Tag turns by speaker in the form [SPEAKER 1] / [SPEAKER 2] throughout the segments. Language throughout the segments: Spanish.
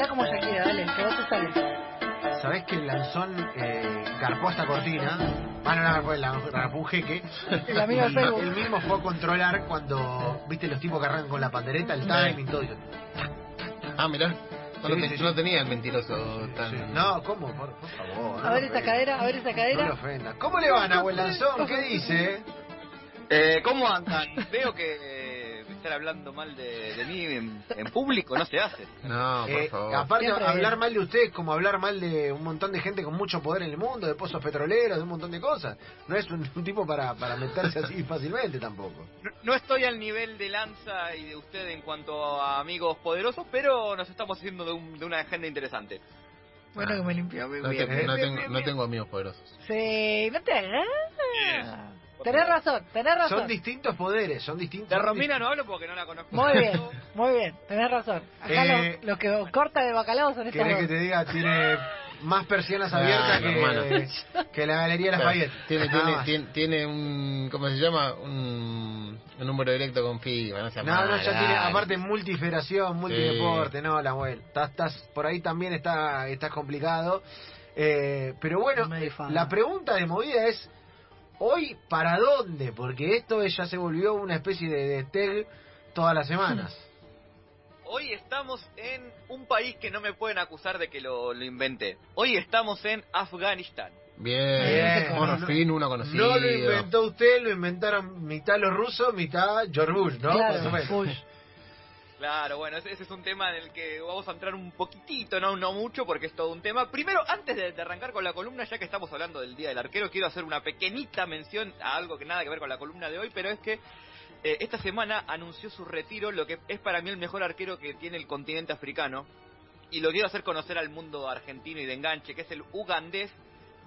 [SPEAKER 1] Baila como Shakira, dale, que vos te sale.
[SPEAKER 2] ¿Sabés que el lanzón eh, garpó esta cortina? Ah, no, no, fue la garpó un jeque.
[SPEAKER 1] El amigo
[SPEAKER 2] Y
[SPEAKER 1] Facebook.
[SPEAKER 2] Él mismo fue a controlar cuando, viste, los tipos que arrancan con la pandereta, el timing, todo. eso.
[SPEAKER 3] Ah, mirá. No,
[SPEAKER 2] Sí,
[SPEAKER 3] lo
[SPEAKER 2] sí, sí.
[SPEAKER 3] no tenía el mentiroso tan...
[SPEAKER 2] Sí. No, ¿cómo? Por, por favor.
[SPEAKER 1] A
[SPEAKER 2] no
[SPEAKER 1] ver
[SPEAKER 2] ofenda.
[SPEAKER 1] cadera, a ver esta
[SPEAKER 2] No lo
[SPEAKER 1] cadera.
[SPEAKER 2] ofenda. ¿Cómo le van a buen lanzón? ¿Qué dice?
[SPEAKER 4] Eh, ¿Cómo andan? Veo que eh, estar hablando mal de, de mí en, en público no se hace.
[SPEAKER 3] No, por
[SPEAKER 2] Eh,
[SPEAKER 3] favor.
[SPEAKER 2] aparte,
[SPEAKER 1] Siempre
[SPEAKER 2] hablar mal de usted es como hablar mal de un montón de gente con mucho poder en el mundo, de pozos petroleros, de un montón de cosas. No es un, un tipo para, para meterse así fácilmente tampoco.
[SPEAKER 4] No, no estoy al nivel de Lanza y de usted en cuanto a amigos poderosos, pero nos estamos haciendo de, un- de una agenda interesante.
[SPEAKER 1] Bueno que me limpió, muy
[SPEAKER 3] No,
[SPEAKER 1] bien.
[SPEAKER 3] te- no
[SPEAKER 1] Bien,
[SPEAKER 3] tengo, no tengo amigos poderosos.
[SPEAKER 1] Sí, no te hagas. Tenés razón, tenés razón.
[SPEAKER 2] Son distintos poderes, son distintos.
[SPEAKER 4] De Romina no hablo porque no la conozco.
[SPEAKER 1] Muy bien, muy bien, tenés razón. Acá
[SPEAKER 2] Eh,
[SPEAKER 1] los, los que corta de bacalao son estos
[SPEAKER 2] ¿Querés que
[SPEAKER 1] dos.
[SPEAKER 2] te diga? Tiene más persianas abiertas que, que la Galería de Lafayette.
[SPEAKER 3] Tiene, tiene, tiene, tiene un... ¿Cómo se llama? Un, un número directo con FIBA. No, sea
[SPEAKER 2] No, no, ya tiene, aparte multifederación, multideporte, no, la vuelta. Estás, estás, por ahí también está, está complicado. Eh, pero bueno, la pregunta de movida es, ¿hoy para dónde? Porque esto ya se volvió una especie de, de tag todas las semanas.
[SPEAKER 4] Hoy estamos en un país que no me pueden acusar de que lo, lo inventé. Hoy estamos en Afganistán.
[SPEAKER 3] Bien,
[SPEAKER 2] Bien.
[SPEAKER 3] por
[SPEAKER 2] No-
[SPEAKER 3] fin uno conocido.
[SPEAKER 2] No lo inventó usted, lo inventaron mitad los rusos, mitad George Bush, ¿no?
[SPEAKER 1] Claro. Bush.
[SPEAKER 4] Claro, bueno, ese, es un tema en el que vamos a entrar un poquitito, no, no mucho, porque es todo un tema. Primero, antes de, de arrancar con la columna, ya que estamos hablando del Día del Arquero, quiero hacer una pequeñita mención a algo que nada que ver con la columna de hoy, pero es que eh, esta semana anunció su retiro, lo que es para mí el mejor arquero que tiene el continente africano, y lo quiero hacer conocer al mundo argentino y de enganche, que es el ugandés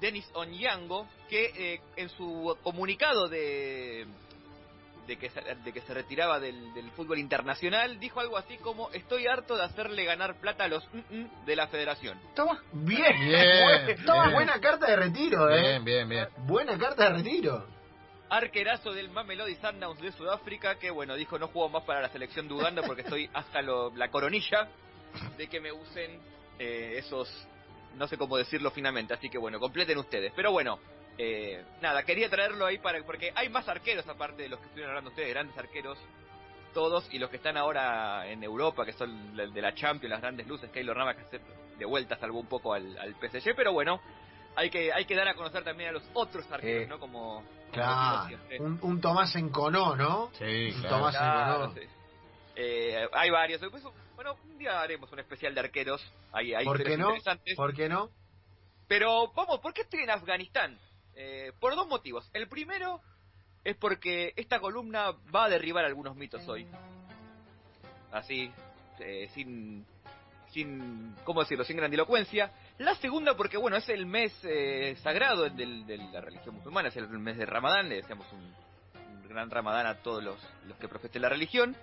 [SPEAKER 4] Denis Onyango, que eh, en su comunicado de, de, que se, de que se retiraba del, del fútbol internacional, dijo algo así como, estoy harto de hacerle ganar plata a los mm, mm de la federación.
[SPEAKER 1] Toma.
[SPEAKER 2] Bien,
[SPEAKER 3] Bien,
[SPEAKER 2] toma,
[SPEAKER 3] bien.
[SPEAKER 2] buena carta de retiro, ¿eh?
[SPEAKER 3] Bien, bien, bien.
[SPEAKER 2] Buena carta de retiro.
[SPEAKER 4] Arquerazo del Mamelodi Sundowns de Sudáfrica, que bueno, dijo no juego más para la selección de Uganda porque estoy hasta lo- la coronilla de que me usen eh, esos, no sé cómo decirlo finamente, así que bueno, completen ustedes. Pero bueno, eh, nada, quería traerlo ahí para porque hay más arqueros aparte de los que estuvieron hablando ustedes, grandes arqueros, todos, y los que están ahora en Europa, que son de la Champions, las grandes luces, Keylor Navas que se- de vuelta salvó un poco al, al PSG, pero bueno, hay que, hay que dar a conocer también a los otros arqueros,
[SPEAKER 2] Eh,
[SPEAKER 4] ¿no? Como, como
[SPEAKER 2] Claro,
[SPEAKER 4] siempre.
[SPEAKER 2] un, un Tomás Enconó, ¿no?
[SPEAKER 3] Sí,
[SPEAKER 2] Un
[SPEAKER 3] claro.
[SPEAKER 2] Tomás
[SPEAKER 4] Claro,
[SPEAKER 2] Enconó.
[SPEAKER 4] sí. Eh, hay varios. Después, bueno, un día haremos un especial de arqueros. Hay, hay
[SPEAKER 2] ¿Por qué no?
[SPEAKER 4] interesantes.
[SPEAKER 2] ¿Por qué no?
[SPEAKER 4] Pero vamos, ¿por qué estoy en Afganistán? Eh, por dos motivos. El primero es porque esta columna va a derribar algunos mitos hoy. Así, eh, sin, sin, ¿cómo decirlo? Sin grandilocuencia. La segunda porque, bueno, es el mes eh, sagrado del- de la religión musulmana, es el mes de Ramadán, le deseamos un, un gran Ramadán a todos los, los que profesen la religión.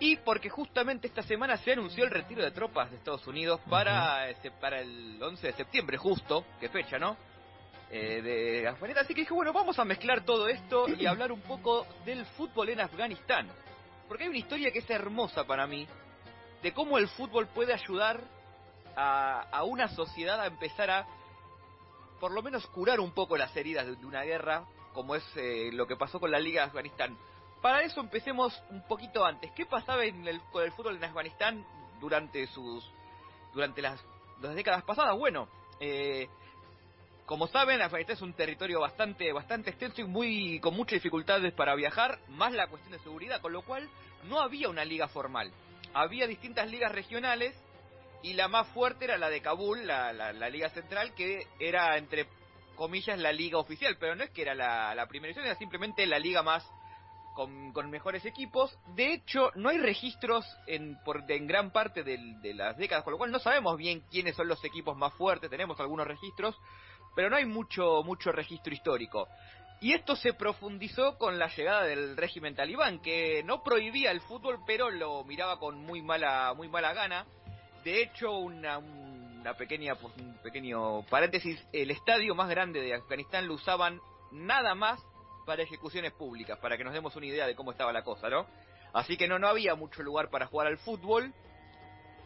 [SPEAKER 4] Y porque justamente esta semana se anunció el retiro de tropas de Estados Unidos para, ese- para el 11 de septiembre, justo, qué fecha, ¿no? Eh, de Afganistán. Así que dije, bueno, vamos a mezclar todo esto y hablar un poco del fútbol en Afganistán. Porque hay una historia que es hermosa para mí, de cómo el fútbol puede ayudar a, a una sociedad a empezar a, por lo menos, curar un poco las heridas de, una guerra, como es eh, lo que pasó con la Liga de Afganistán. Para eso empecemos un poquito antes. ¿Qué pasaba en el, con el fútbol en Afganistán durante sus durante las, las décadas pasadas? Bueno, eh, como saben, Afganistán es un territorio bastante bastante extenso y muy con muchas dificultades para viajar, más la cuestión de seguridad, con lo cual no había una liga formal. Había distintas ligas regionales y la más fuerte era la de Kabul, la, la, la liga central, que era entre comillas la liga oficial, pero no es que era la, la primera edición, era simplemente la liga más con, con mejores equipos. De hecho, no hay registros en, por, de- en gran parte del- de las décadas, con lo cual no sabemos bien quiénes son los equipos más fuertes, tenemos algunos registros, pero no hay mucho, mucho registro histórico. Y esto se profundizó con la llegada del régimen talibán, que no prohibía el fútbol, pero lo miraba con muy mala, muy mala gana. De hecho, una, una pequeña, pues, un pequeño paréntesis, el estadio más grande de Afganistán lo usaban nada más para ejecuciones públicas, para que nos demos una idea de cómo estaba la cosa, ¿no? Así que no, no había mucho lugar para jugar al fútbol.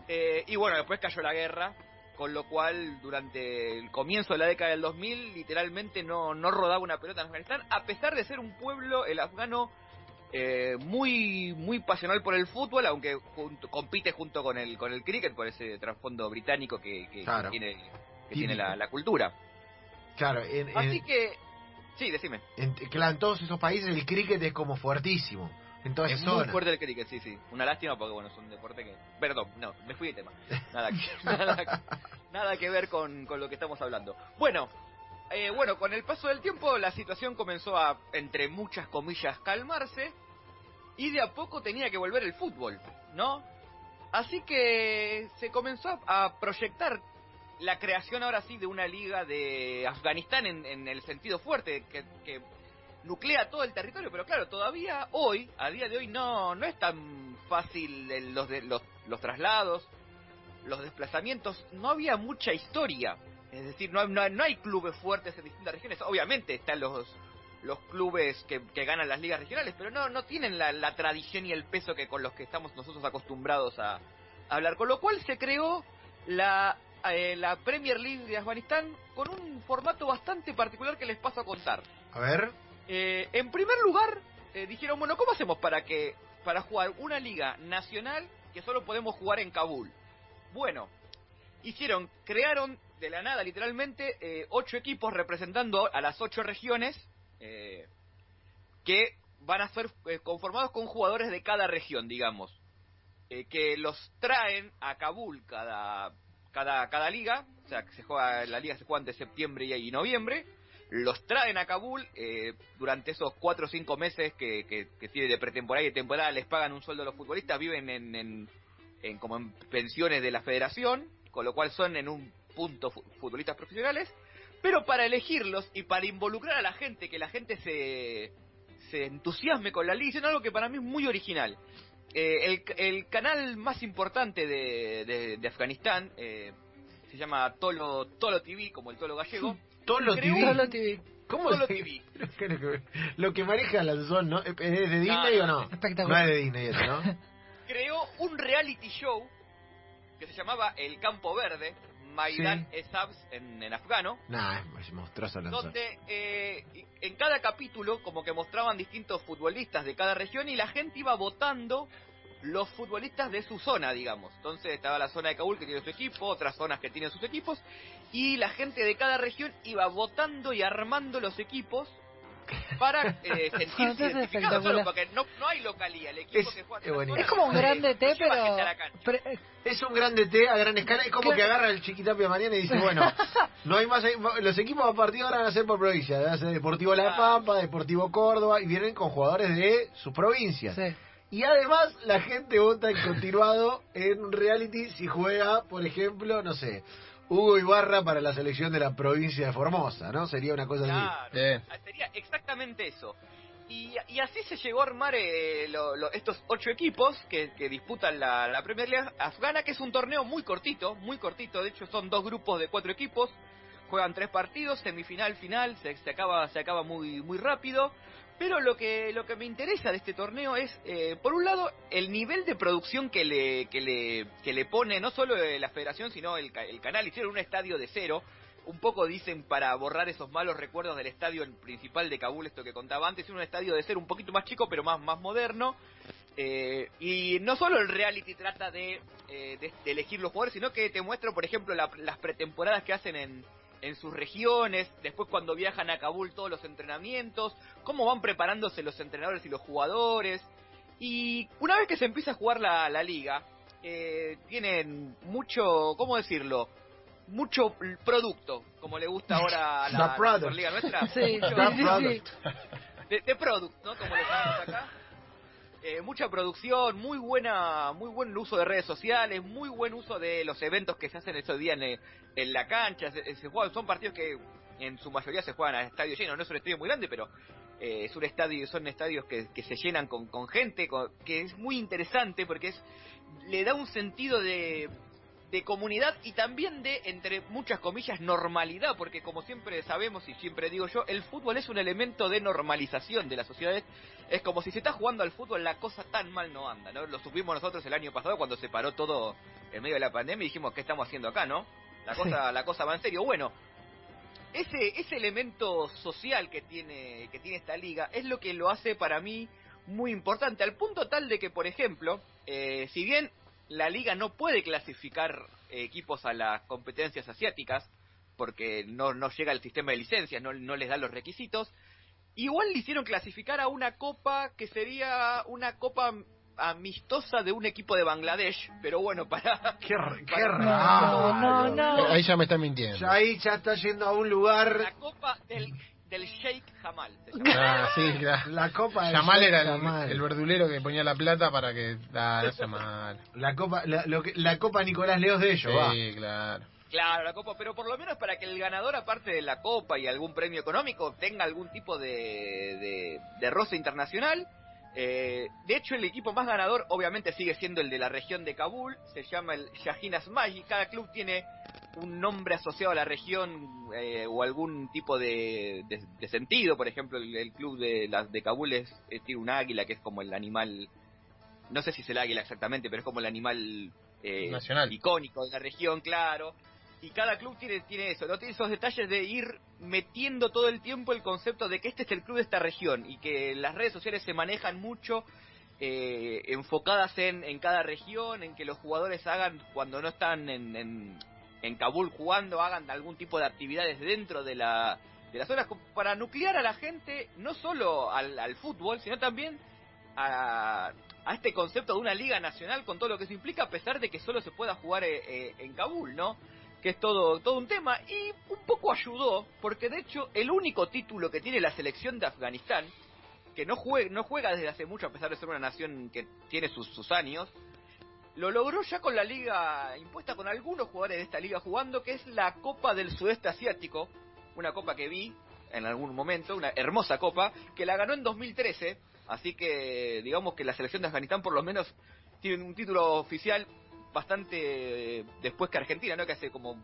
[SPEAKER 4] Eh, y bueno, después cayó la guerra, con lo cual durante el comienzo de la década del 2000 literalmente no, no rodaba una pelota en Afganistán, a pesar de ser un pueblo, el afgano, eh, muy muy pasional por el fútbol, aunque junto- compite junto con el con el cricket por ese trasfondo británico que, que- que
[SPEAKER 2] Claro.
[SPEAKER 4] tiene, que tiene la, la cultura.
[SPEAKER 2] Claro, en, en-
[SPEAKER 4] Así que, sí, decime.
[SPEAKER 2] en- claro, en todos esos países el cricket es como fuertísimo. En
[SPEAKER 4] Es muy fuerte el cricket, sí, sí. Una lástima porque, bueno, es un deporte que... Perdón, no, me fui de tema. Nada que, nada, nada que ver con, con lo que estamos hablando. Bueno, eh, bueno, con el paso del tiempo la situación comenzó a, entre muchas comillas, calmarse y de a poco tenía que volver el fútbol, ¿no? Así que se comenzó a proyectar la creación ahora sí de una liga de Afganistán en, en el sentido fuerte, que, que nuclea todo el territorio, pero claro, todavía hoy, a día de hoy, no, no es tan fácil el- los, de- los, los traslados, los desplazamientos, no había mucha historia. Es decir, no, no, no hay clubes fuertes en distintas regiones. Obviamente están los, los clubes que, que ganan las ligas regionales, pero no, no tienen la, la tradición y el peso que con los que estamos nosotros acostumbrados a hablar. Con lo cual se creó la, eh, la Premier League de Afganistán con un formato bastante particular que les paso a contar.
[SPEAKER 2] A ver.
[SPEAKER 4] Eh, en primer lugar, eh, dijeron, bueno, ¿cómo hacemos para que para jugar una liga nacional que solo podemos jugar en Kabul? Bueno, hicieron, crearon de la nada, literalmente, eh, ocho equipos representando a las ocho regiones eh, que van a ser eh, conformados con jugadores de cada región, digamos, que los traen a Kabul cada cada cada liga, o sea, que se juega la liga se juega entre septiembre y, y noviembre los traen a Kabul eh, durante esos cuatro o cinco meses que, que, tiene de pretemporada y de temporada les pagan un sueldo a los futbolistas viven en, en, en como en pensiones de la federación con lo cual son en un punto fu- futbolistas profesionales pero para elegirlos y para involucrar a la gente que la gente se se entusiasme con la liga hicieron algo que para mí es muy original Eh, el, el canal más importante de, de, de Afganistán eh, se llama Tolo Tolo TV como el Tolo gallego
[SPEAKER 2] Tolo TV. ¿Cómo
[SPEAKER 4] Tolo TV.
[SPEAKER 2] Lo que maneja la zona, ¿no? ¿Es de Disney
[SPEAKER 4] No,
[SPEAKER 2] o no?
[SPEAKER 1] Espectacular.
[SPEAKER 2] No es de Disney eso, ¿no?
[SPEAKER 4] creó un reality show que se llamaba El Campo Verde, Maidan Esabs en, en afgano,
[SPEAKER 2] nah, es monstruoso
[SPEAKER 4] donde eh, en cada capítulo como que mostraban distintos futbolistas de cada región y la gente iba votando los futbolistas de su zona, digamos. Entonces estaba la zona de Kabul que tiene su equipo, otras zonas que tienen sus equipos, y la gente de cada región iba votando y armando los equipos para eh, sentirse
[SPEAKER 1] espectacular.
[SPEAKER 4] solo porque no, no hay localía, el equipo
[SPEAKER 2] Es-
[SPEAKER 4] que juega
[SPEAKER 2] es
[SPEAKER 4] zona
[SPEAKER 1] como un grande T, pero...
[SPEAKER 2] Es un grande T a gran escala. Es como
[SPEAKER 1] Claro.
[SPEAKER 2] que agarra el chiquitapia mañana y dice, bueno, no hay más. Los equipos a partir de ahora van a ser por provincia. Va a ser Deportivo La. Pampa, Deportivo Córdoba, y vienen con jugadores de sus provincias.
[SPEAKER 1] sí.
[SPEAKER 2] Y además la gente vota en continuado en un reality si juega, por ejemplo, no sé, Hugo Ibarra para la selección de la provincia de Formosa, ¿no? Sería una cosa así.
[SPEAKER 4] Claro,
[SPEAKER 3] Bien.
[SPEAKER 4] ah, sería exactamente eso. Y, y así se llegó a armar eh, lo- lo- estos ocho equipos que, que disputan la, la Premier League afgana, que es un torneo muy cortito, muy cortito. De hecho, son dos grupos de cuatro equipos. Juegan tres partidos, semifinal, final, se, se acaba, se acaba muy, muy rápido. Pero lo que, lo que me interesa de este torneo es, eh, por un lado, el nivel de producción que le, que le, que le pone no solo la federación, sino el, el canal. Hicieron un estadio de cero, un poco dicen para borrar esos malos recuerdos del estadio principal de Kabul, esto que contaba antes, un estadio de ser un poquito más chico pero más, más moderno. Eh, y no solo el reality trata de, eh, de- de elegir los jugadores, sino que te muestra, por ejemplo, la- las pretemporadas que hacen en, en sus regiones, después cuando viajan a Kabul todos los entrenamientos, cómo van preparándose los entrenadores y los jugadores. Y una vez que se empieza a jugar la, la liga, eh, tienen mucho, ¿cómo decirlo? Mucho producto, como le gusta ahora a la. Superliga nuestra.
[SPEAKER 1] Sí,
[SPEAKER 4] Mucho-
[SPEAKER 2] The
[SPEAKER 1] sí, sí.
[SPEAKER 4] de, de product, ¿no? Como le llamamos acá. Eh, mucha producción, muy buena, muy buen uso de redes sociales, muy buen uso de los eventos que se hacen esos días en, la cancha. Son partidos que en su mayoría se juegan a estadio lleno. No es un estadio muy grande, pero eh, es un estadio, son estadios que, que se llenan con, con gente, con- que es muy interesante porque es le da un sentido de, de comunidad y también de, entre muchas comillas, normalidad, porque como siempre sabemos y siempre digo yo, el fútbol es un elemento de normalización de las sociedades. Es como si se está jugando al fútbol, la cosa tan mal no anda, ¿no? Lo supimos nosotros el año pasado cuando se paró todo en medio de la pandemia y dijimos, ¿qué estamos haciendo acá, no? La
[SPEAKER 1] Sí.
[SPEAKER 4] cosa, la cosa va en serio. Bueno, ese, ese elemento social que tiene, que tiene esta liga es lo que lo hace para mí muy importante, al punto tal de que, por ejemplo, eh, si bien la liga no puede clasificar eh, equipos a las competencias asiáticas, porque no, no llega el sistema de licencias, no, no les da los requisitos, igual le hicieron clasificar a una copa que sería una copa amistosa de un equipo de Bangladesh, pero bueno, para...
[SPEAKER 2] Qué, r- qué
[SPEAKER 4] para-
[SPEAKER 2] raro.
[SPEAKER 1] no, no.
[SPEAKER 3] Ahí ya me está mintiendo.
[SPEAKER 2] Ya ahí ya está yendo a un lugar.
[SPEAKER 4] La copa del, del Sheikh Jamal. se.
[SPEAKER 3] Ah, sí, claro.
[SPEAKER 2] La copa del
[SPEAKER 3] Yamal era el, verdulero que ponía la plata para que... Ah, no sea mal.
[SPEAKER 2] La copa, la, lo que- la copa Nicolás Leos de ellos, va.
[SPEAKER 3] Sí, claro.
[SPEAKER 4] Claro, la copa, pero por lo menos para que el ganador, aparte de la copa y algún premio económico, tenga algún tipo de, de, de roce internacional. Eh, de hecho, el equipo más ganador obviamente sigue siendo el de la región de Kabul, se llama el Shahin Asmaj y cada club tiene un nombre asociado a la región eh, o algún tipo de, de- de sentido. Por ejemplo, el, el club de, las de Kabul es, es- tiene un águila que es como el animal, no sé si es el águila exactamente, pero es como el animal eh,
[SPEAKER 3] Nacional.
[SPEAKER 4] icónico de la región, claro. Y cada club tiene, tiene eso, ¿no? Tiene esos detalles de ir metiendo todo el tiempo el concepto de que este es el club de esta región y que las redes sociales se manejan mucho eh, enfocadas en, en cada región, en que los jugadores hagan, cuando no están en, en, en Kabul jugando, hagan algún tipo de actividades dentro de la de las zonas para nuclear a la gente, no solo al, al fútbol, sino también a, a este concepto de una liga nacional con todo lo que eso implica, a pesar de que solo se pueda jugar eh, eh, en Kabul, ¿no? Que es todo, todo un tema. Y un poco ayudó, porque de hecho el único título que tiene la selección de Afganistán, que no juega, no juega desde hace mucho, a pesar de ser una nación que tiene sus, sus años, lo logró ya con la liga impuesta con algunos jugadores de esta liga jugando, que es la Copa del Sudeste Asiático, una copa que vi en algún momento, una hermosa copa, que la ganó en 2013, así que digamos que la selección de Afganistán por lo menos tiene un título oficial bastante eh, después que Argentina, ¿no? Que hace como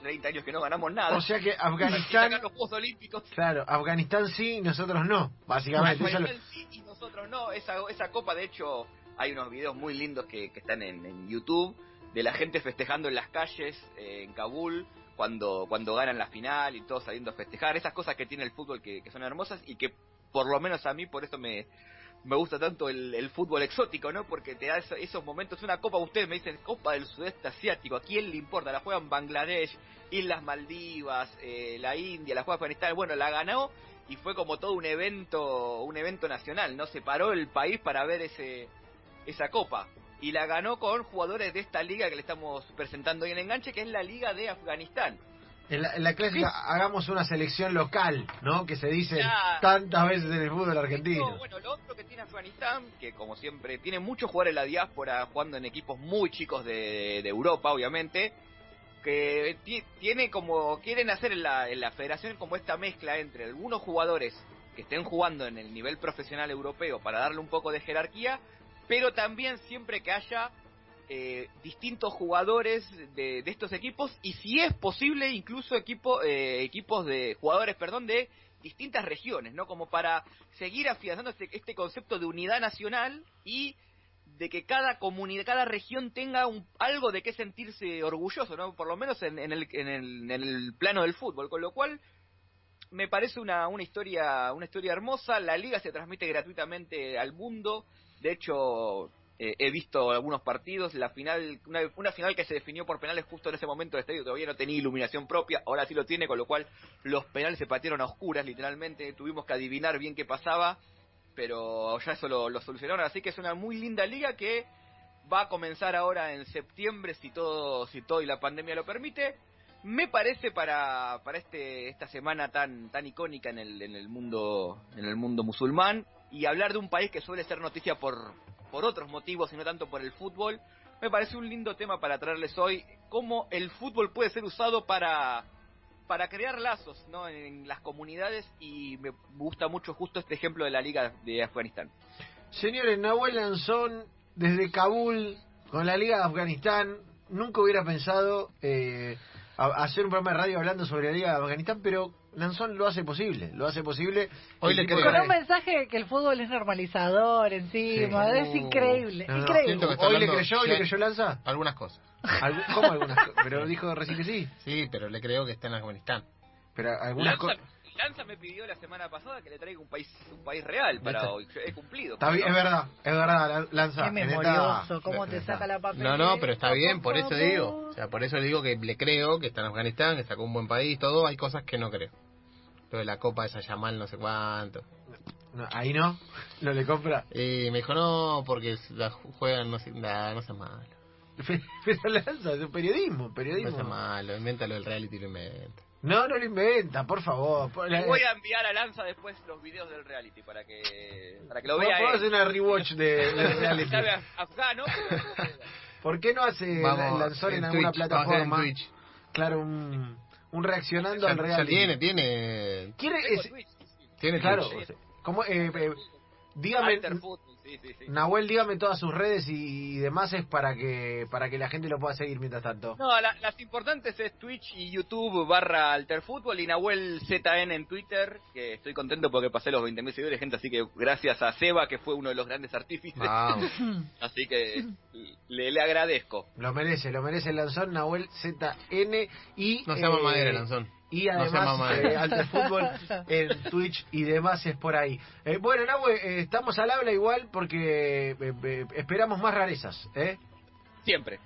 [SPEAKER 4] 30 años que no ganamos nada.
[SPEAKER 2] O sea que Afganistán,
[SPEAKER 4] los Juegos Olímpicos.
[SPEAKER 2] claro, Afganistán sí, nosotros no, básicamente. Eso
[SPEAKER 4] Afganistán sí y nosotros no. Esa, esa copa, de hecho, hay unos videos muy lindos que, que están en, en YouTube de la gente festejando en las calles eh, en Kabul cuando, cuando ganan la final y todos saliendo a festejar. Esas cosas que tiene el fútbol que, son hermosas y que por lo menos a mí por eso me, me gusta tanto el, fútbol exótico, ¿no? Porque te da eso- esos momentos. Una copa, ustedes me dicen Copa del Sudeste Asiático. ¿A quién le importa? La juegan Bangladesh, Islas Maldivas, eh, la India, la juega Afganistán. Bueno, la ganó y fue como todo un evento, un evento nacional, ¿no? Se paró el país para ver ese, esa copa. Y la ganó con jugadores de esta liga que le estamos presentando hoy en Enganche, que es la Liga de Afganistán.
[SPEAKER 2] En la, en la clásica hagamos una selección local, ¿no? Que se dice tantas veces en el fútbol argentino.
[SPEAKER 4] No, bueno, lo otro que tiene Afganistán, que como siempre tiene muchos jugadores de la diáspora jugando en equipos muy chicos de, de Europa, obviamente, que ti- tiene como quieren hacer en la, en la federación como esta mezcla entre algunos jugadores que estén jugando en el nivel profesional europeo para darle un poco de jerarquía, pero también siempre que haya eh, distintos jugadores de, de estos equipos y si es posible incluso equipo, eh, equipos de jugadores, perdón, de distintas regiones, ¿no? Como para seguir afianzando este, este concepto de unidad nacional y de que cada comunidad, cada región tenga un, algo de qué sentirse orgulloso, ¿no? Por lo menos en, en el, en, el, en el plano del fútbol, con lo cual me parece una, una historia una historia hermosa. La liga se transmite gratuitamente al mundo. De hecho, eh, he visto algunos partidos. La final, una, una final que se definió por penales justo en ese momento el estadio todavía no tenía iluminación propia. Ahora sí lo tiene, con lo cual los penales se patearon a oscuras, literalmente. Tuvimos que adivinar bien qué pasaba, pero ya eso lo, lo solucionaron. Así que es una muy linda liga que va a comenzar ahora en septiembre si todo si todo y la pandemia lo permite me parece para, para este esta semana tan tan icónica en el, en el mundo en el mundo musulmán y hablar de un país que suele ser noticia por por otros motivos y no tanto por el fútbol me parece un lindo tema para traerles hoy cómo el fútbol puede ser usado para para crear lazos ¿no? en las comunidades y me gusta mucho justo este ejemplo de la liga de Afganistán
[SPEAKER 2] Señores, Nahuel Lanzón, desde Kabul, con la Liga de Afganistán, nunca hubiera pensado eh, hacer un programa de radio hablando sobre la Liga de Afganistán, pero Lanzón lo hace posible, lo hace posible.
[SPEAKER 3] Hoy le creo.
[SPEAKER 1] Con un mensaje que el fútbol es normalizador encima.
[SPEAKER 2] Sí.
[SPEAKER 1] Es increíble,
[SPEAKER 2] No, no,
[SPEAKER 1] increíble.
[SPEAKER 3] siento que está
[SPEAKER 2] ¿Hoy le creyó, hoy le creyó Lanza?
[SPEAKER 3] Algunas cosas.
[SPEAKER 2] Algu- ¿Cómo algunas cosas? Pero dijo recién que sí.
[SPEAKER 3] Sí, pero le creo que está en Afganistán.
[SPEAKER 2] Pero algunas cosas...
[SPEAKER 4] Lanza me pidió la semana pasada que le traiga un país un país real para hoy. He cumplido.
[SPEAKER 2] Está bien,
[SPEAKER 4] ¿no?
[SPEAKER 2] es verdad, es verdad, Lan- Lanza.
[SPEAKER 1] Qué
[SPEAKER 2] esta-
[SPEAKER 1] memorioso, cómo te saca la papel.
[SPEAKER 3] No, no, pero está bien, por eso digo. O sea, por eso digo que le creo que está en Afganistán, que sacó un buen país, todo. Hay cosas que no creo. Lo de la Copa de Sayamal, no sé cuánto.
[SPEAKER 2] No, ahí no, no le compra.
[SPEAKER 3] Y me dijo, no, porque la ju- juegan, no sé, nah, no sea malo.
[SPEAKER 2] Pero Lanza, es un periodismo,
[SPEAKER 3] No
[SPEAKER 2] periodismo.
[SPEAKER 3] sea malo, invéntalo el reality y lo inventa.
[SPEAKER 2] No, no lo inventa, por favor.
[SPEAKER 4] Voy a enviar a Lanza después los videos del reality para que para que lo vea.
[SPEAKER 2] hacer
[SPEAKER 4] él.
[SPEAKER 2] una rewatch de, de reality.
[SPEAKER 4] Afgano.
[SPEAKER 2] ¿Por qué no hace
[SPEAKER 3] Vamos,
[SPEAKER 2] Lanzón en,
[SPEAKER 3] en
[SPEAKER 2] alguna
[SPEAKER 3] Twitch, vamos a hacer en
[SPEAKER 2] plataforma?
[SPEAKER 3] Twitch.
[SPEAKER 2] Claro, un, un reaccionando
[SPEAKER 3] Ya,
[SPEAKER 2] al
[SPEAKER 3] ya
[SPEAKER 2] reality.
[SPEAKER 3] tiene, tiene,
[SPEAKER 2] ¿Quiere
[SPEAKER 4] sí.
[SPEAKER 3] tiene
[SPEAKER 2] Claro. ¿cómo, eh, eh, dígame,
[SPEAKER 4] Alter Football, sí, sí, sí.
[SPEAKER 2] Nahuel, dígame todas sus redes y, y demás es para que para que la gente lo pueda seguir mientras tanto.
[SPEAKER 4] No, la- las importantes es Twitch y YouTube barra Alterfútbol y Nahuel ZN en Twitter, que estoy contento porque pasé los 20.000 seguidores, gente, así que gracias a Seba, que fue uno de los grandes artífices, así que le, le agradezco.
[SPEAKER 2] Lo merece, lo merece el Lanzón, Nahuel ZN y...
[SPEAKER 3] No se llama
[SPEAKER 2] eh,
[SPEAKER 3] Madera, Lanzón.
[SPEAKER 2] Y
[SPEAKER 3] No
[SPEAKER 2] además,
[SPEAKER 3] Madera.
[SPEAKER 2] eh, Alter Fútbol en Twitch y demás es por ahí. Eh, bueno, Nahue, eh, estamos al habla igual porque eh, eh, esperamos más rarezas, ¿eh?
[SPEAKER 4] Siempre.